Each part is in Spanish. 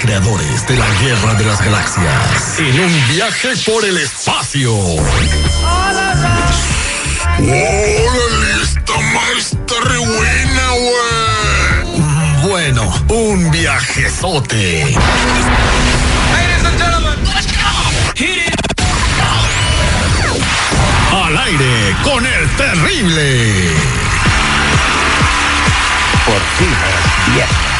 Creadores de la Guerra de las Galaxias. En un viaje por el espacio. Madre está re buena, güey. Bueno, un viajezote. Al aire con el terrible. Por fin es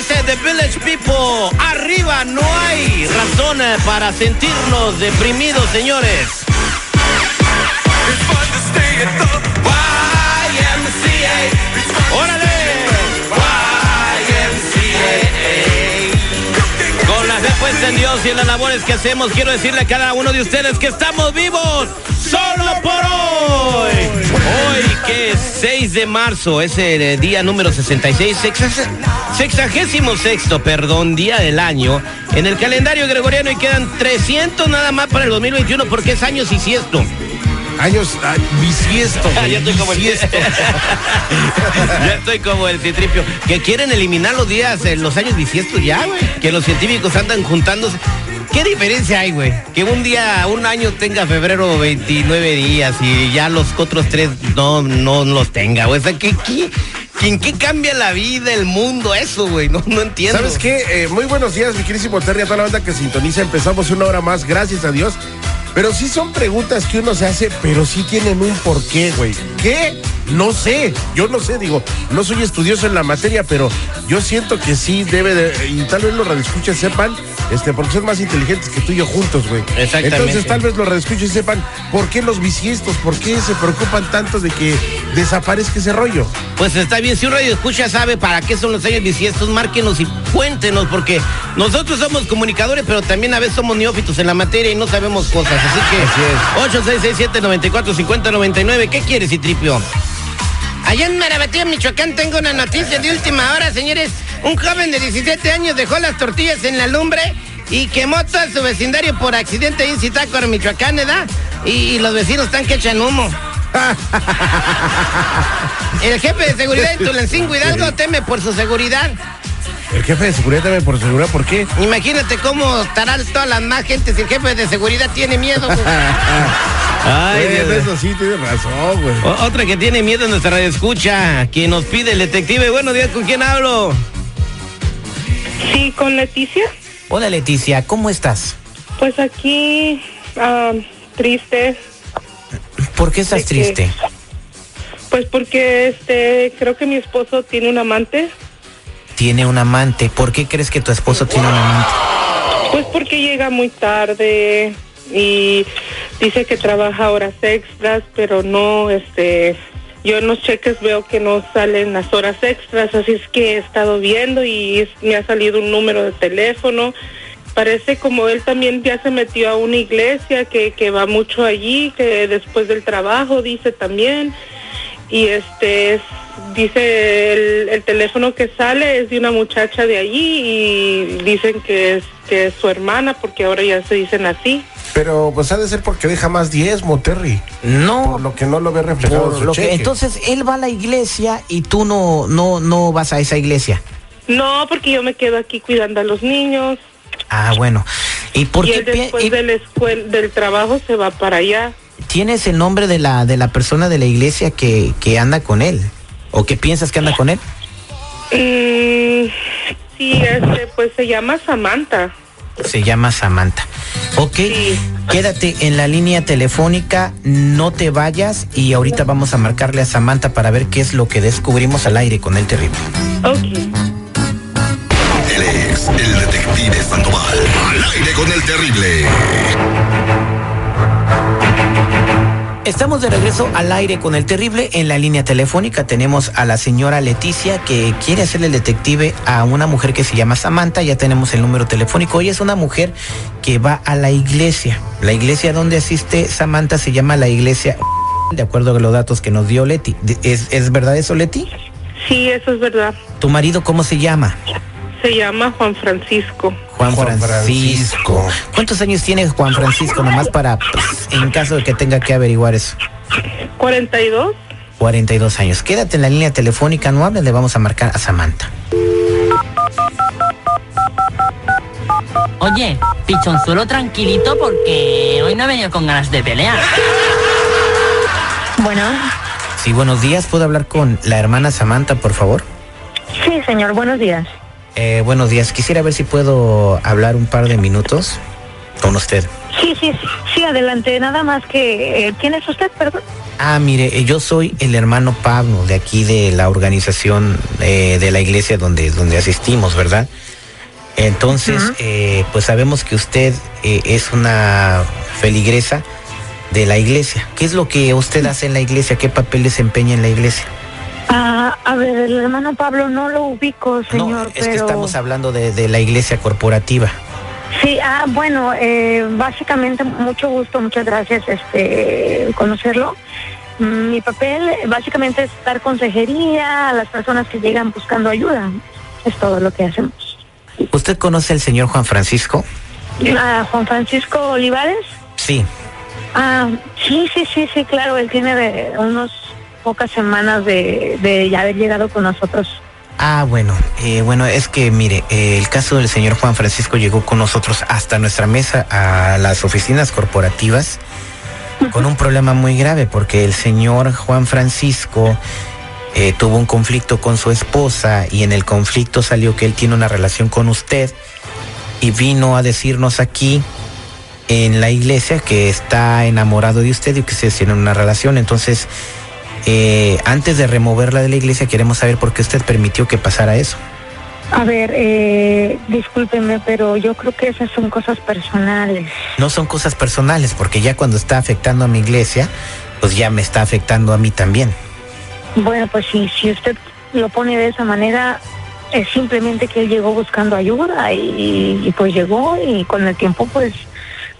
dice The Village People, arriba no hay razón eh, para sentirnos deprimidos, señores. ¡Órale! Con la fe puesta en Dios y en las labores que hacemos, quiero decirle a cada uno de ustedes que estamos vivos solo por hoy. Hoy que es 6 de marzo, es el eh, día número 66, sexas- sexagésimo sexto, perdón, día del año. En el calendario gregoriano y quedan 300 nada más para el 2021 porque es años y siesto. Años ah, bisiesto. Güey, ya estoy como el bisiesto. ya estoy como el citripio. Que quieren eliminar los días, eh, los años bisiestos ya, güey. Que los científicos andan juntándose. ¿Qué diferencia hay, güey? Que un día, un año tenga febrero 29 días y ya los otros tres no, no los tenga, güey. O sea, ¿qué, qué, ¿en qué cambia la vida, el mundo, eso, güey? No, no entiendo. ¿Sabes qué? Eh, muy buenos días, mi querísimo Terry, a toda la banda que sintoniza. Empezamos una hora más, gracias a Dios. Pero sí son preguntas que uno se hace, pero sí tienen un porqué, güey. ¿Qué? No sé, yo no sé, digo, no soy estudioso en la materia, pero yo siento que sí debe de, y tal vez los radioescuchas sepan, este, porque son más inteligentes que tú y yo juntos, güey. Exactamente. Entonces tal vez los radioescuchas sepan por qué los bisiestos, por qué se preocupan tanto de que desaparezca ese rollo. Pues está bien, si un radio escucha sabe para qué son los años bisiestos, márquenos y cuéntenos, porque nosotros somos comunicadores, pero también a veces somos neófitos en la materia y no sabemos cosas. Así que 8667-945099, ¿qué quieres, Citripio? Allá en Marabatío, Michoacán, tengo una noticia de última hora, señores. Un joven de 17 años dejó las tortillas en la lumbre y quemó todo su vecindario por accidente en Zitácuaro, Michoacán, ¿verdad? Y, y los vecinos están que echan humo. El jefe de seguridad de Tulancingo Hidalgo teme por su seguridad. El jefe de seguridad también por seguridad, ¿por qué? Imagínate cómo estarán todas las más gentes si el jefe de seguridad tiene miedo. Ay, Eh, Dios. eso sí, tienes razón, güey. O- Otra que tiene miedo en nuestra radio escucha, quien nos pide el detective. Buenos días, ¿con quién hablo? Sí, con Leticia. Hola Leticia, ¿cómo estás? Pues aquí, triste. ¿Por qué estás De que- triste? Pues porque este, creo que mi esposo tiene un amante. Tiene un amante. ¿Por qué crees que tu esposo tiene un amante? Pues porque llega muy tarde y dice que trabaja horas extras, pero no, este, yo en los cheques veo que no salen las horas extras, así es que he estado viendo y me ha salido un número de teléfono. Parece como él también ya se metió a una iglesia que, que va mucho allí, que después del trabajo dice también. Y este es- dice el, el teléfono que sale es de una muchacha de allí y dicen que es que es su hermana porque ahora ya se dicen así. Pero pues ha de ser porque deja más diezmo, Terry. No, Por lo que no lo ve reflejado en por su lo que entonces él va a la iglesia y tú no no no vas a esa iglesia. No, porque yo me quedo aquí cuidando a los niños Ah, bueno. ¿Y por y qué él pi- después y- del trabajo se va para allá. Tienes el nombre de la de la persona de la iglesia que que anda con él o que piensas que anda con él? Mm, sí, este, pues se llama Samantha. Se llama Samantha. Ok, Sí. quédate en la línea telefónica, no te vayas y ahorita vamos a marcarle a Samantha para ver qué es lo que descubrimos al aire con el terrible. Ok. Él Alex, el detective Sandoval. Al aire con el terrible. Estamos de regreso al aire con el terrible. En la línea telefónica tenemos a la señora Leticia que quiere hacerle el detective a una mujer que se llama Samantha. Ya tenemos el número telefónico. Ella es una mujer que va a la iglesia. La iglesia donde asiste Samantha se llama la iglesia, de acuerdo con los datos que nos dio Leti. ¿Es, es verdad eso, Leti? Sí, eso es verdad. ¿Tu marido cómo se llama? Se llama Juan Francisco. Juan, Juan Francisco. Francisco. ¿Cuántos años tiene Juan Francisco? Nomás para, pues, en caso de que tenga que averiguar eso. 42. 42 años. Quédate en la línea telefónica, no hables, le vamos a marcar a Samantha. Oye, pichonzuelo tranquilito porque hoy no he venido con ganas de pelear. Bueno, Sí, buenos días. ¿Puedo hablar con la hermana Samantha, por favor? sí, señor, buenos días. Eh, buenos días. Quisiera ver si puedo hablar un par de minutos con usted. Sí, sí, sí, adelante. Nada más que, eh, ¿quién es usted, perdón? Ah, mire, eh, yo soy el hermano Pablo de aquí de la organización eh, de la iglesia donde, donde asistimos, ¿verdad? Entonces, eh, pues sabemos que usted es una feligresa de la iglesia. ¿Qué es lo que usted hace en la iglesia? ¿Qué papel desempeña en la iglesia? Ah, a ver, el hermano Pablo no lo ubico, señor, no, es pero... que estamos hablando de, de la iglesia corporativa. Sí, ah, bueno, eh, básicamente mucho gusto, muchas gracias, este, conocerlo. Mm, Mi papel eh, básicamente es dar consejería a las personas que llegan buscando ayuda. Es todo lo que hacemos. ¿Usted conoce al señor Juan Francisco? Ah, Juan Francisco Olivares. Sí. Ah, sí, sí, sí, sí, claro, él tiene de unos pocas semanas de, de ya haber llegado con nosotros. Ah, bueno, eh, bueno, es que mire, eh, el caso del señor Juan Francisco llegó con nosotros hasta nuestra mesa a las oficinas corporativas con un problema muy grave porque el señor Juan Francisco eh, tuvo un conflicto con su esposa y en el conflicto salió que él tiene una relación con usted y vino a decirnos aquí en la iglesia que está enamorado de usted y que se tienen una relación. Entonces, eh, antes de removerla de la iglesia, queremos saber por qué usted permitió que pasara eso. A ver, eh, discúlpeme, pero yo creo que esas son cosas personales. No son cosas personales, porque ya cuando está afectando a mi iglesia, pues ya me está afectando a mí también. Bueno, pues si, si usted lo pone de esa manera, es simplemente que él llegó buscando ayuda y, y pues llegó y con el tiempo, pues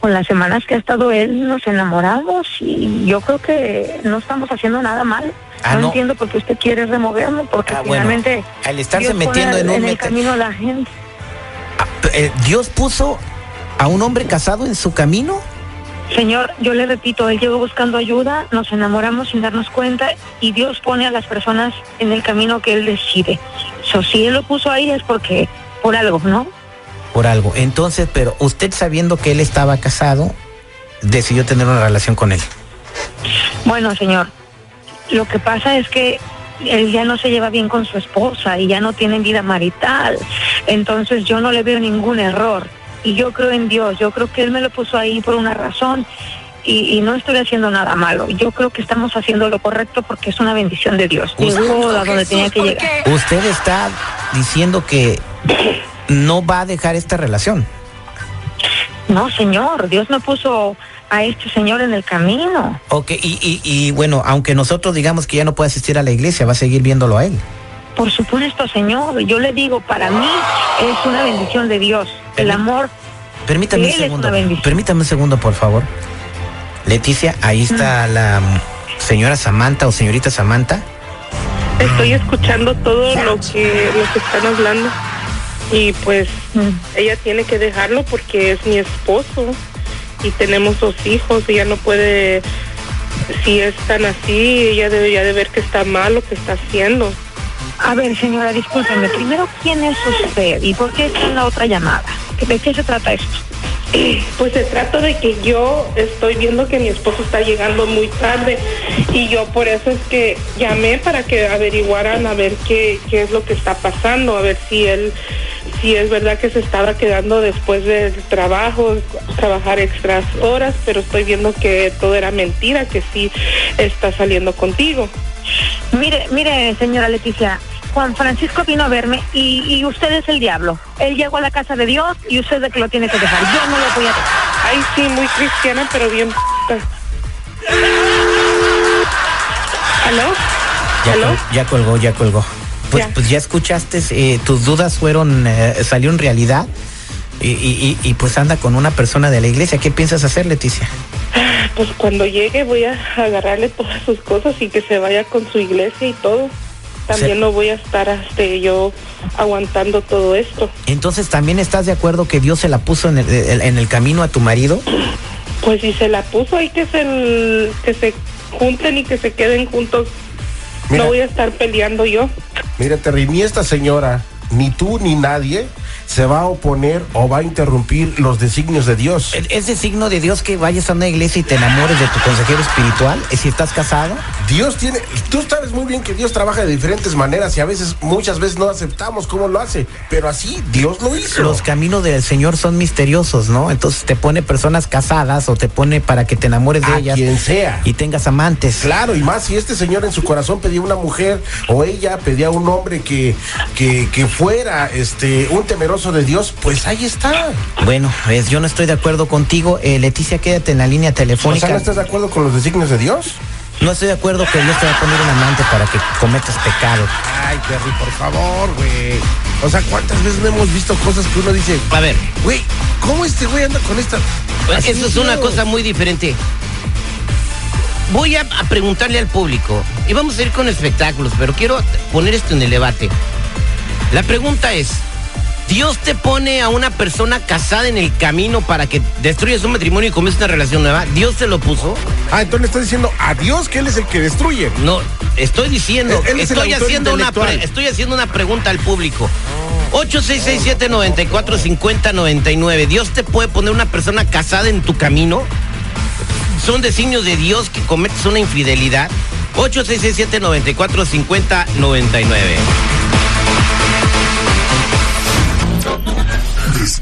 con las semanas que ha estado él, nos enamoramos y yo creo que no estamos haciendo nada mal. Ah, no, no. entiendo por qué usted quiere removerme, porque Ah, bueno, finalmente al estarse Dios pone metiendo en un el camino a la gente. Ah, eh, Dios puso a un hombre casado en su camino. Señor, yo le repito, él llegó buscando ayuda, nos enamoramos sin darnos cuenta y Dios pone a las personas en el camino que él decide. So, si él lo puso ahí es porque, por algo, ¿no? Por algo. Entonces, pero usted sabiendo que él estaba casado, decidió tener una relación con él. Bueno, señor, lo que pasa es que él ya no se lleva bien con su esposa y ya no tienen vida marital. Entonces yo no le veo ningún error. Y yo creo en Dios, yo creo que Él me lo puso ahí por una razón y, y no estoy haciendo nada malo. Yo creo que estamos haciendo lo correcto porque es una bendición de Dios. Llegó a donde tenía que llegar. Usted está diciendo que no va a dejar esta relación. No, señor, Dios me puso a este señor en el camino. Ok, y, y, y bueno, aunque nosotros digamos que ya no puede asistir a la iglesia, va a seguir viéndolo a él. Por supuesto, señor, yo le digo, para mí es una bendición de Dios. El amor Permítame un segundo. Permítame un segundo, por favor. Leticia, ahí está la mm, señora Samantha o señorita Samantha. Estoy escuchando todo lo que, lo que están hablando. Y pues ella tiene que dejarlo porque es mi esposo y tenemos dos hijos. Ella no puede, si es tan así, ella debería de ver que está mal lo que está haciendo. A ver, señora, discúlpeme. Primero, ¿quién es usted y por qué está en la otra llamada? ¿De qué se trata esto? Pues se trata de que yo estoy viendo que mi esposo está llegando muy tarde y yo por eso es que llamé para que averiguaran a ver qué, qué es lo que está pasando, a ver si él, si es verdad que se estaba quedando después del trabajo, trabajar extras horas, pero estoy viendo que todo era mentira, que sí está saliendo contigo. Mire, mire, señora Leticia, Juan Francisco vino a verme y, y usted es el diablo. Él llegó a la casa de Dios y usted es el que lo tiene que dejar. Yo no lo voy a dejar. Ay, sí, muy cristiana, pero bien p***. ¿Aló? Ya, ¿Aló? col- ya colgó, ya colgó. Pues Ya. pues ya escuchaste, eh, tus dudas fueron, eh, salió en realidad. Y, y- y- y, pues anda con una persona de la iglesia. ¿Qué piensas hacer, Leticia? Pues cuando llegue voy a agarrarle todas sus cosas y que se vaya con su iglesia y todo. También no voy a estar este, yo aguantando todo esto. Entonces, ¿también estás de acuerdo que Dios se la puso en el, en el camino a tu marido? Pues si se la puso hay que se, que se junten y que se queden juntos. Mira. No voy a estar peleando yo. Mira, Terry, ni esta señora, ni tú, ni nadie se va a oponer o va a interrumpir los designios de Dios. ¿Es de signo de Dios que vayas a una iglesia y te enamores de tu consejero espiritual? ¿Y si estás casado? Dios tiene, tú sabes muy bien que Dios trabaja de diferentes maneras y a veces, muchas veces no aceptamos cómo lo hace, pero así Dios lo hizo. Los caminos del Señor son misteriosos, ¿no? Entonces te pone personas casadas o te pone para que te enamores de A ellas. quien sea. Y tengas amantes. Claro, y más si este señor en su corazón pedía una mujer o ella pedía un hombre que, que, que fuera este un temeroso de Dios, pues ahí está. Bueno, pues yo no estoy de acuerdo contigo. Eh, Leticia, quédate en la línea O telefónica. sea, ¿no estás de acuerdo con los designios de Dios? No estoy de acuerdo que Dios te va a poner un amante para que cometas pecado. Ay, Terry, por favor, güey. O sea, ¿cuántas veces no hemos visto cosas que uno dice, A ver, güey, ¿cómo este güey anda con esta? Así eso es una cosa muy diferente. Voy a, a preguntarle al público, y vamos a ir con espectáculos, pero quiero poner esto en el debate. La pregunta es, ¿Dios te pone a una persona casada en el camino para que destruyas un matrimonio y comiences una relación nueva? ¿Dios te lo puso? Ah, entonces le estás diciendo a Dios que él es el que destruye. No, estoy diciendo, Él- él es el estoy haciendo una pre- estoy haciendo una pregunta al público. 8667-945099. ¿Dios te puede poner una persona casada en tu camino? ¿Son designios de Dios que cometes una infidelidad? 8667-945099.